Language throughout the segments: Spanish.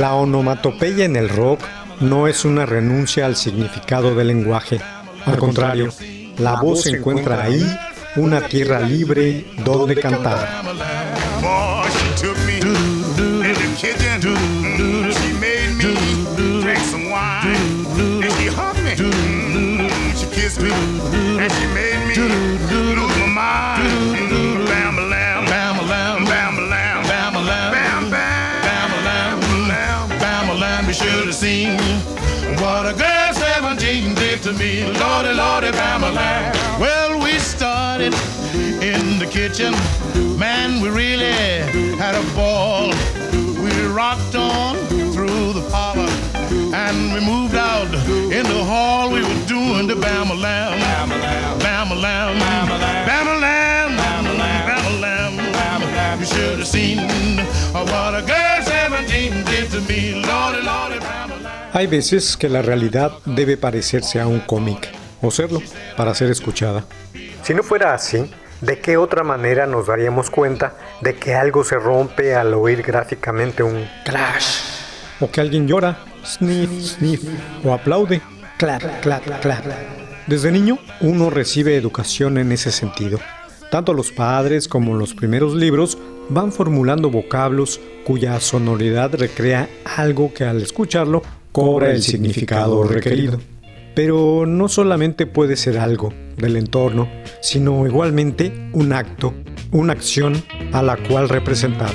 La onomatopeya en el rock no es una renuncia al significado del lenguaje. Al contrario, la voz encuentra ahí una tierra libre donde cantar. Lordy, lordy, bam, lam. Well, we started in the kitchen. Man, we really had a ball. We rocked on through the parlor and we moved out in the hall. We were doing the bama lamb, bama lamb, bama lamb, bama lamb, bama lamb, bama lamb. You should have seen what a girl 17 did to me. Lordy, lordy, bama. Hay veces que la realidad debe parecerse a un cómic, o serlo, para ser escuchada. Si no fuera así, ¿de qué otra manera nos daríamos cuenta de que algo se rompe al oír gráficamente un crash? O que alguien llora, sniff, sniff, o aplaude, clap, clap, clap. Desde niño, uno recibe educación en ese sentido. Tanto los padres como los primeros libros van formulando vocablos cuya sonoridad recrea algo que al escucharlo cobra el significado requerido. Pero no solamente puede ser algo del entorno, sino igualmente un acto, una acción a la cual representar.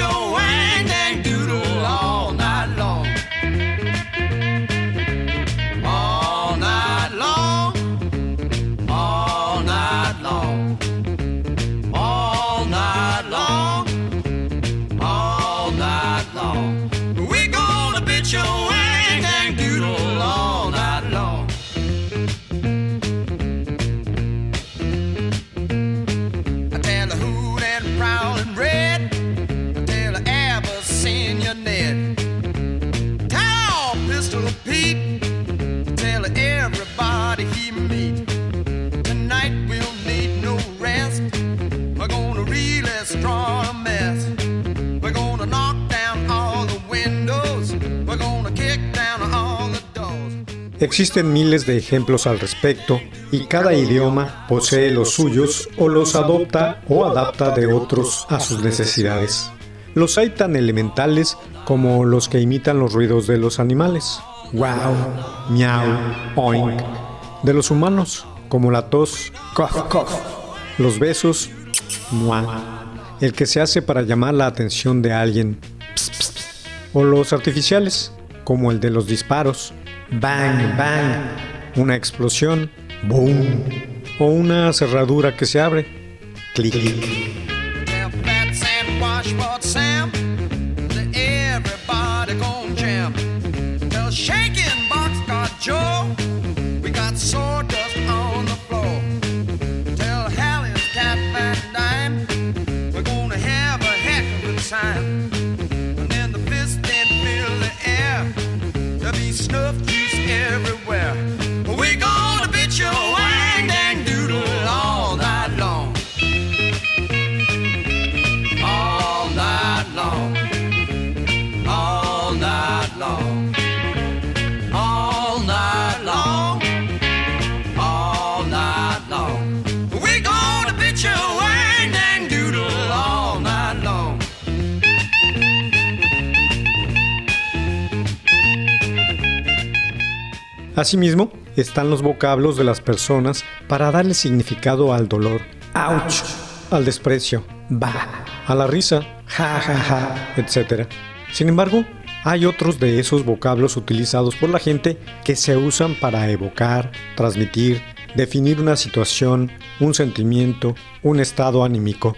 show. Existen miles de ejemplos al respecto y cada idioma posee los suyos o los adopta o adapta de otros a sus necesidades. Los hay tan elementales como los que imitan los ruidos de los animales. Wow, miau, oink. De los humanos, como la tos, cough, cough. Los besos, mua. El que se hace para llamar la atención de alguien, ps, ps, ps. O los artificiales, como el de los disparos, bang, bang. Una explosión, boom. O una cerradura que se abre, clic, Fats and Asimismo, están los vocablos de las personas para darle significado al dolor, ouch, al desprecio, bah, a la risa, ja, ja, ja, etc. Sin embargo, hay otros de esos vocablos utilizados por la gente que se usan para evocar, transmitir, definir una situación, un sentimiento, un estado anímico.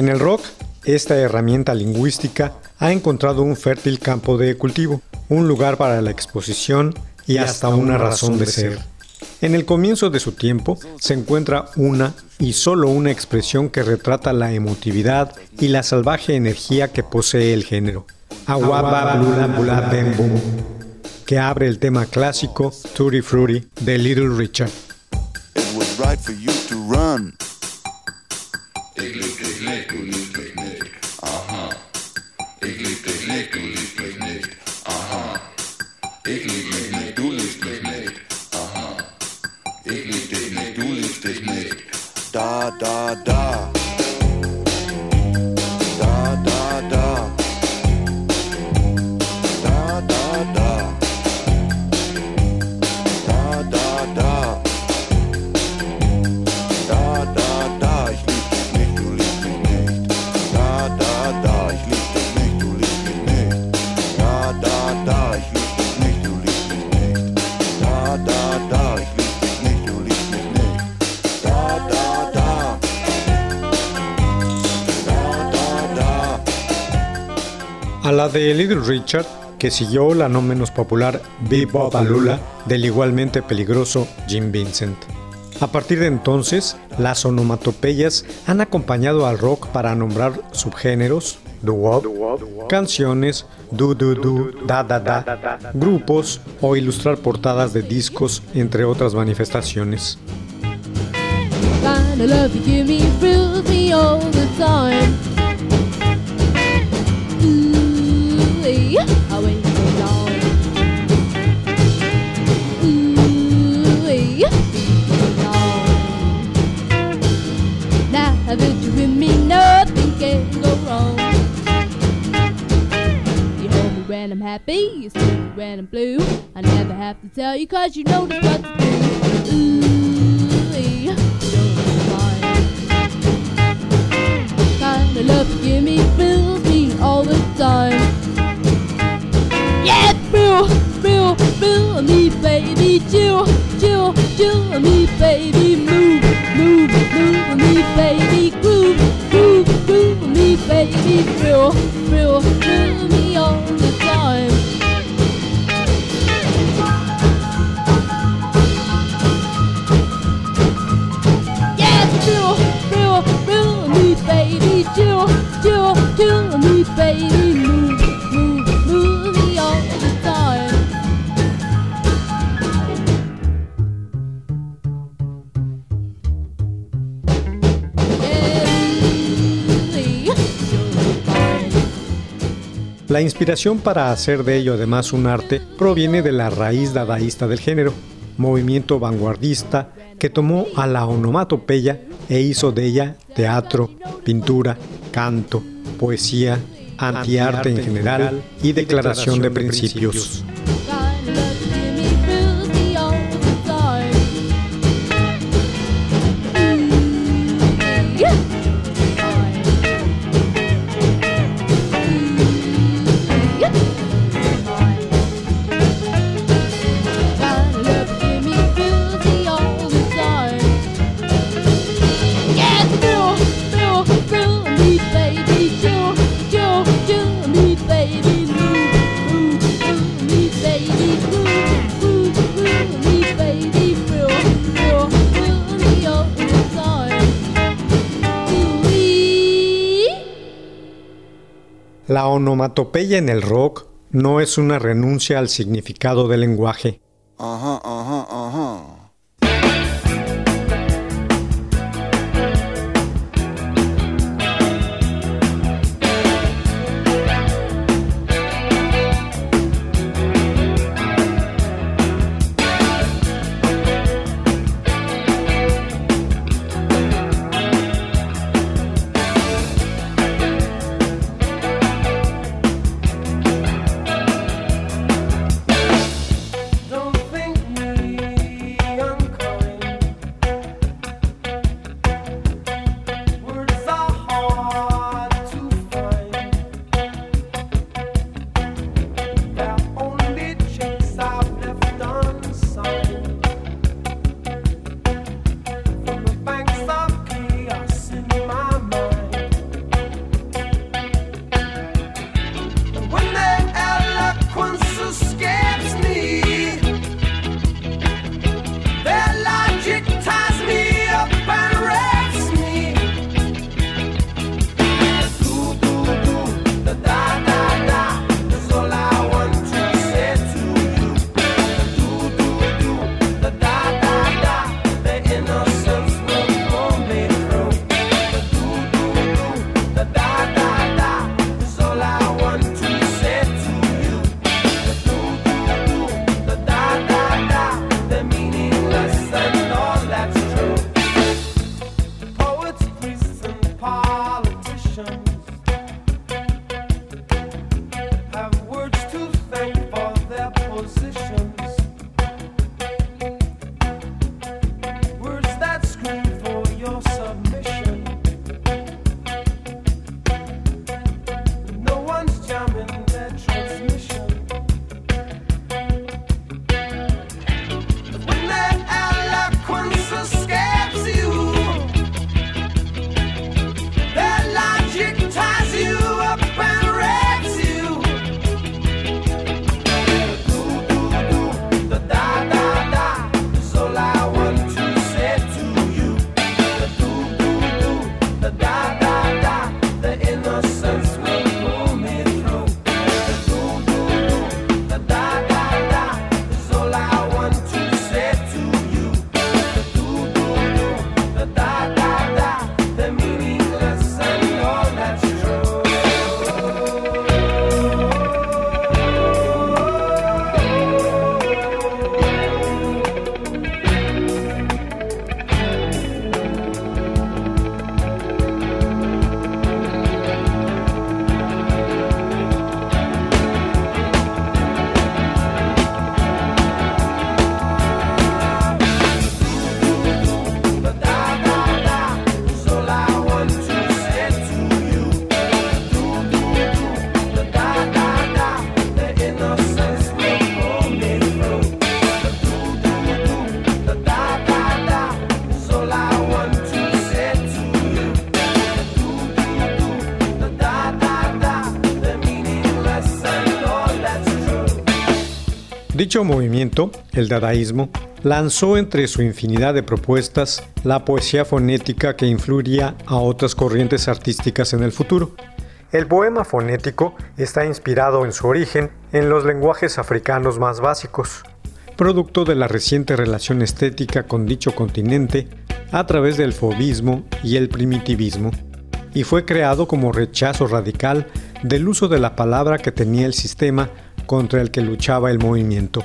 En el rock, esta herramienta lingüística ha encontrado un fértil campo de cultivo, un lugar para la exposición y hasta una razón de ser. En el comienzo de su tiempo se encuentra una y solo una expresión que retrata la emotividad y la salvaje energía que posee el género. Aguaba blula bula bem bum, que abre el tema clásico Tutti Frutti de Little Richard. It was right for you to run. Da. Da, la de Little Richard, que siguió la no menos popular Bebop Alula del igualmente peligroso Jim Vincent. A partir de entonces, las onomatopeyas han acompañado al rock para nombrar subgéneros, doo-wop, canciones, do-do-do, da-da-da, grupos o ilustrar portadas de discos, entre otras manifestaciones. I wait so long. Now you're with me, nothing can go wrong. You hold me when I'm happy, you see me when I'm blue. I never have to tell you cause you know just what to do. Ooh, you're. Kinda love you give me fills me all the time. Yeah, feel, feel, feel me, baby, chill, chill, chill me, baby, move, move, move me, baby, groove, groove, groove me, baby, feel, feel, feel me the La inspiración para hacer de ello además un arte proviene de la raíz dadaísta del género, movimiento vanguardista que tomó a la onomatopeya e hizo de ella teatro, pintura, canto, poesía, antiarte en general y declaración de principios. onomatopeya en el rock no es una renuncia al significado del lenguaje. Ajá, ajá. Dicho movimiento, el dadaísmo, lanzó entre su infinidad de propuestas la poesía fonética que influiría a otras corrientes artísticas en el futuro. El poema fonético está inspirado en su origen en los lenguajes africanos más básicos, producto de la reciente relación estética con dicho continente a través del fobismo y el primitivismo, y fue creado como rechazo radical del uso de la palabra que tenía el sistema contra el que luchaba el movimiento.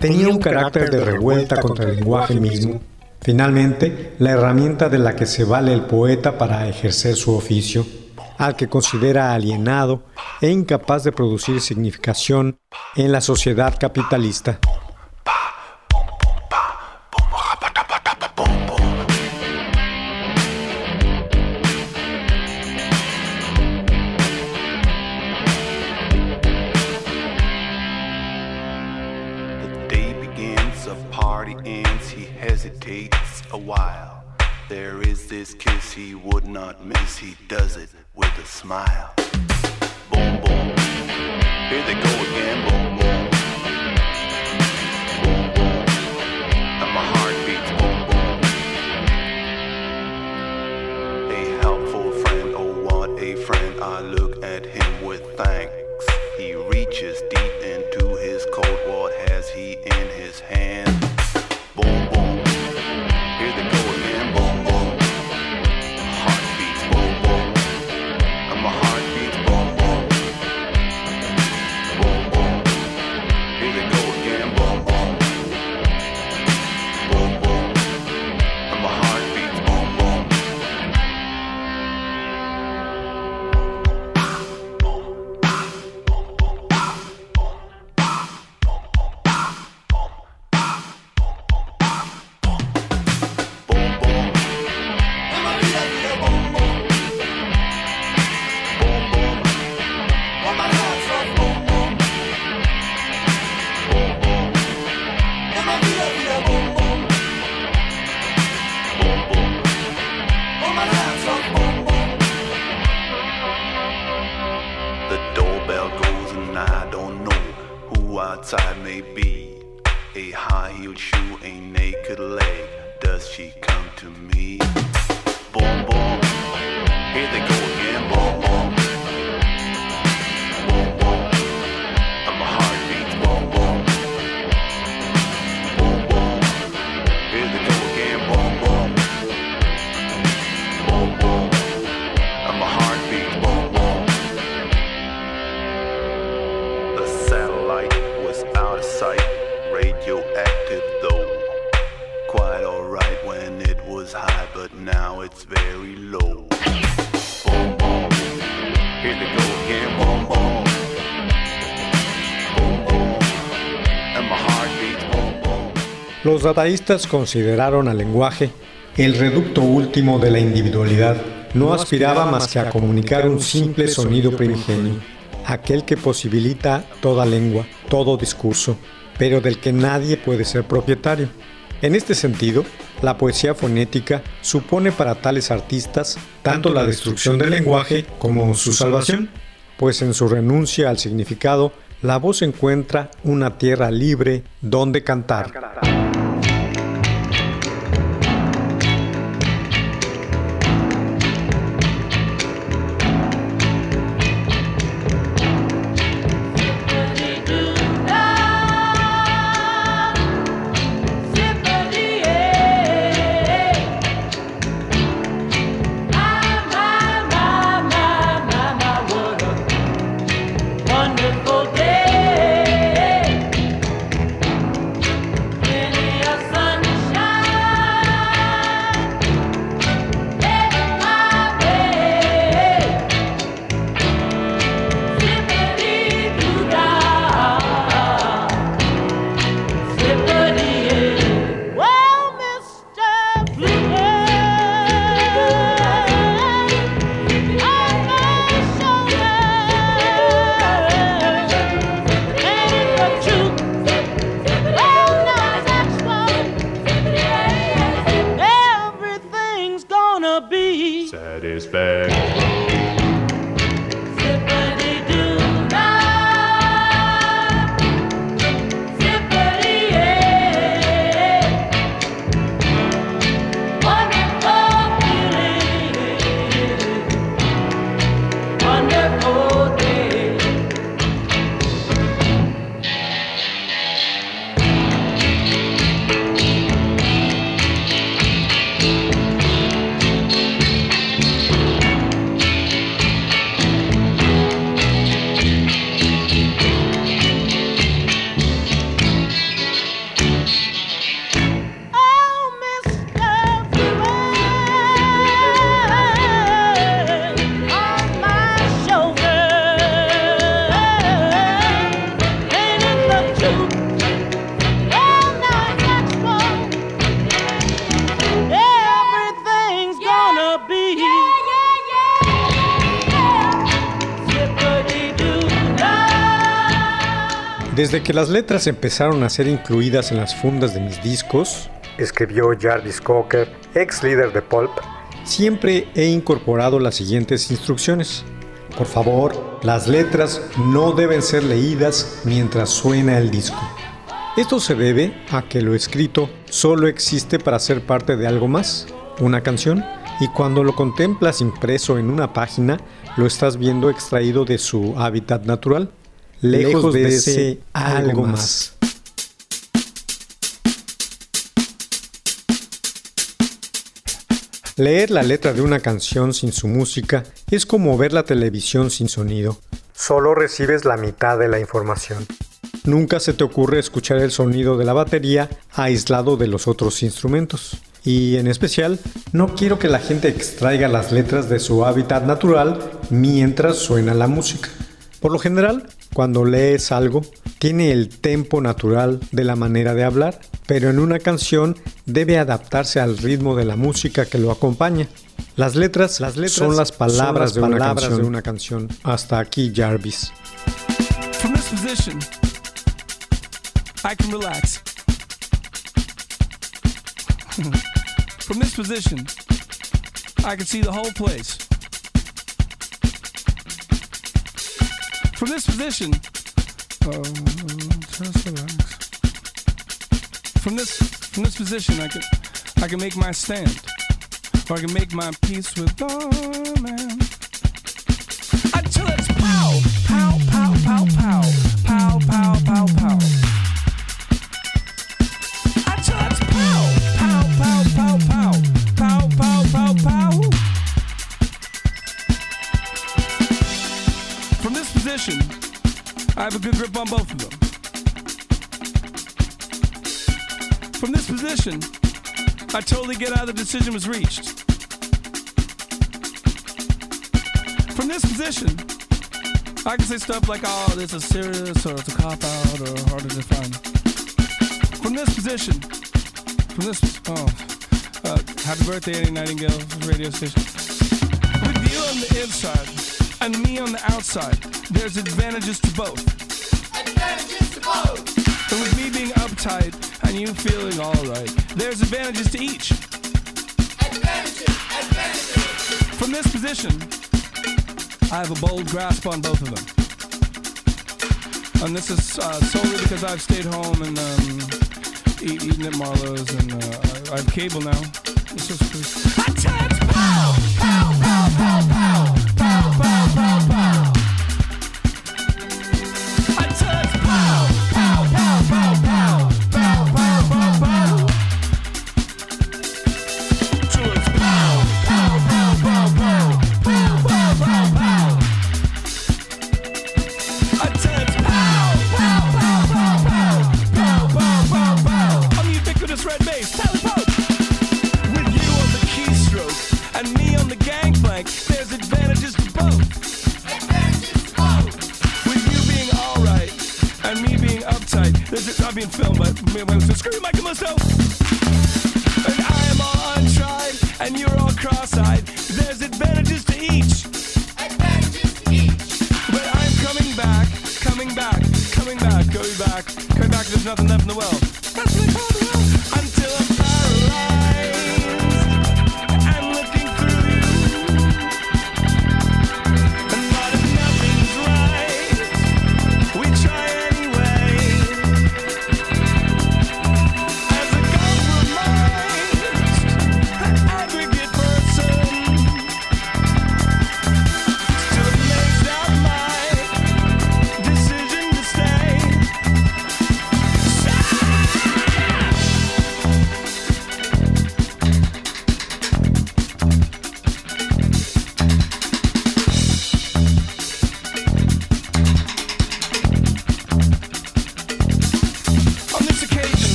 Tenía un carácter de revuelta contra el lenguaje mismo. Finalmente, la herramienta de la que se vale el poeta para ejercer su oficio, al que considera alienado e incapaz de producir significación en la sociedad capitalista. Who outside may be. A high heeled shoe, a naked leg. Does she come to me? Boom, boom. Here they go again. Boom. Boom, low. Los dadaístas consideraron al lenguaje el reducto último de la individualidad. No aspiraba más que a comunicar un simple sonido primigenio, aquel que posibilita toda lengua, todo discurso, pero del que nadie puede ser propietario. En este sentido, la poesía fonética supone para tales artistas tanto la destrucción del lenguaje como su salvación, pues en su renuncia al significado, la voz encuentra una tierra libre donde cantar. Desde que las letras empezaron a ser incluidas en las fundas de mis discos, escribió Jarvis Cocker, ex líder de Pulp, siempre he incorporado las siguientes instrucciones. Por favor, las letras no deben ser leídas mientras suena el disco. Esto se debe a que lo escrito solo existe para ser parte de algo más, una canción, y cuando lo contemplas impreso en una página, lo estás viendo extraído de su hábitat natural, lejos, de, ese algo más. Leer la letra de una canción sin su música es como ver la televisión sin sonido. Solo recibes la mitad de la información. Nunca se te ocurre escuchar el sonido de la batería aislado de los otros instrumentos. Y en especial, no quiero que la gente extraiga las letras de su hábitat natural mientras suena la música. Por lo general, cuando lees algo, tiene el tempo natural de la manera de hablar, pero en una canción debe adaptarse al ritmo de la música que lo acompaña. Las letras, las letras son las palabras, son las de, una palabras canción. de una canción. Hasta aquí, Jarvis. From this position, I can relax. From this position, I can see the whole place. From this position. From this from this position, I can I can make my stand, or I can make my peace with the man. Until it's pow, pow, pow, pow, pow, on both of them. From this position, I totally get how the decision was reached. From this position, I can say stuff like, oh, this is serious, or it's a cop out, or hard to define. From this position, from this, oh, uh, happy birthday, Annie Nightingale radio station. With you on the inside and me on the outside, there's advantages to both. And with me being uptight and you feeling alright, there's advantages to each. Advantages, advantages. From this position, I have a bold grasp on both of them. And this is uh, solely because I've stayed home and um, eat, eaten at Marlowe's and uh, I I have cable now. It's just pretty- I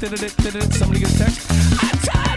somebody get a text?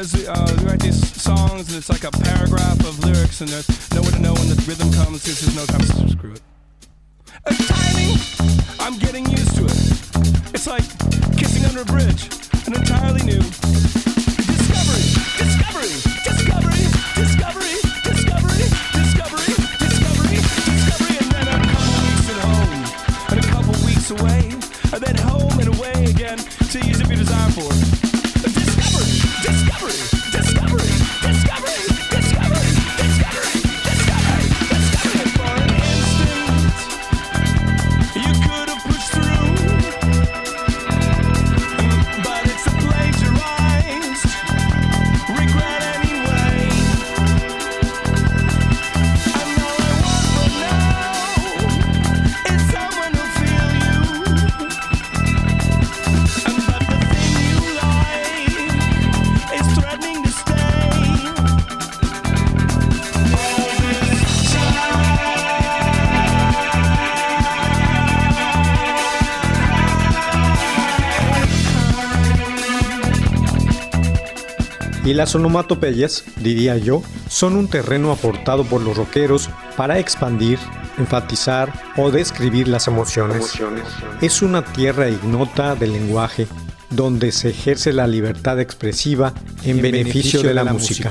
Because uh, we write these songs and it's like a paragraph of lyrics and there's nowhere to know when the rhythm comes because there's no time to screw it. Uh, timing, I'm getting used to it. It's like kissing under a bridge, an entirely new discovery, discovery, discovery, discovery, discovery, discovery, discovery, and then a couple weeks at home, and a couple weeks away, and then home and away again to use up your desire for it. Y las onomatopeyas, diría yo, son un terreno aportado por los rockeros para expandir, enfatizar o describir las emociones. Es una tierra ignota del lenguaje, donde se ejerce la libertad expresiva en, beneficio, de la, música.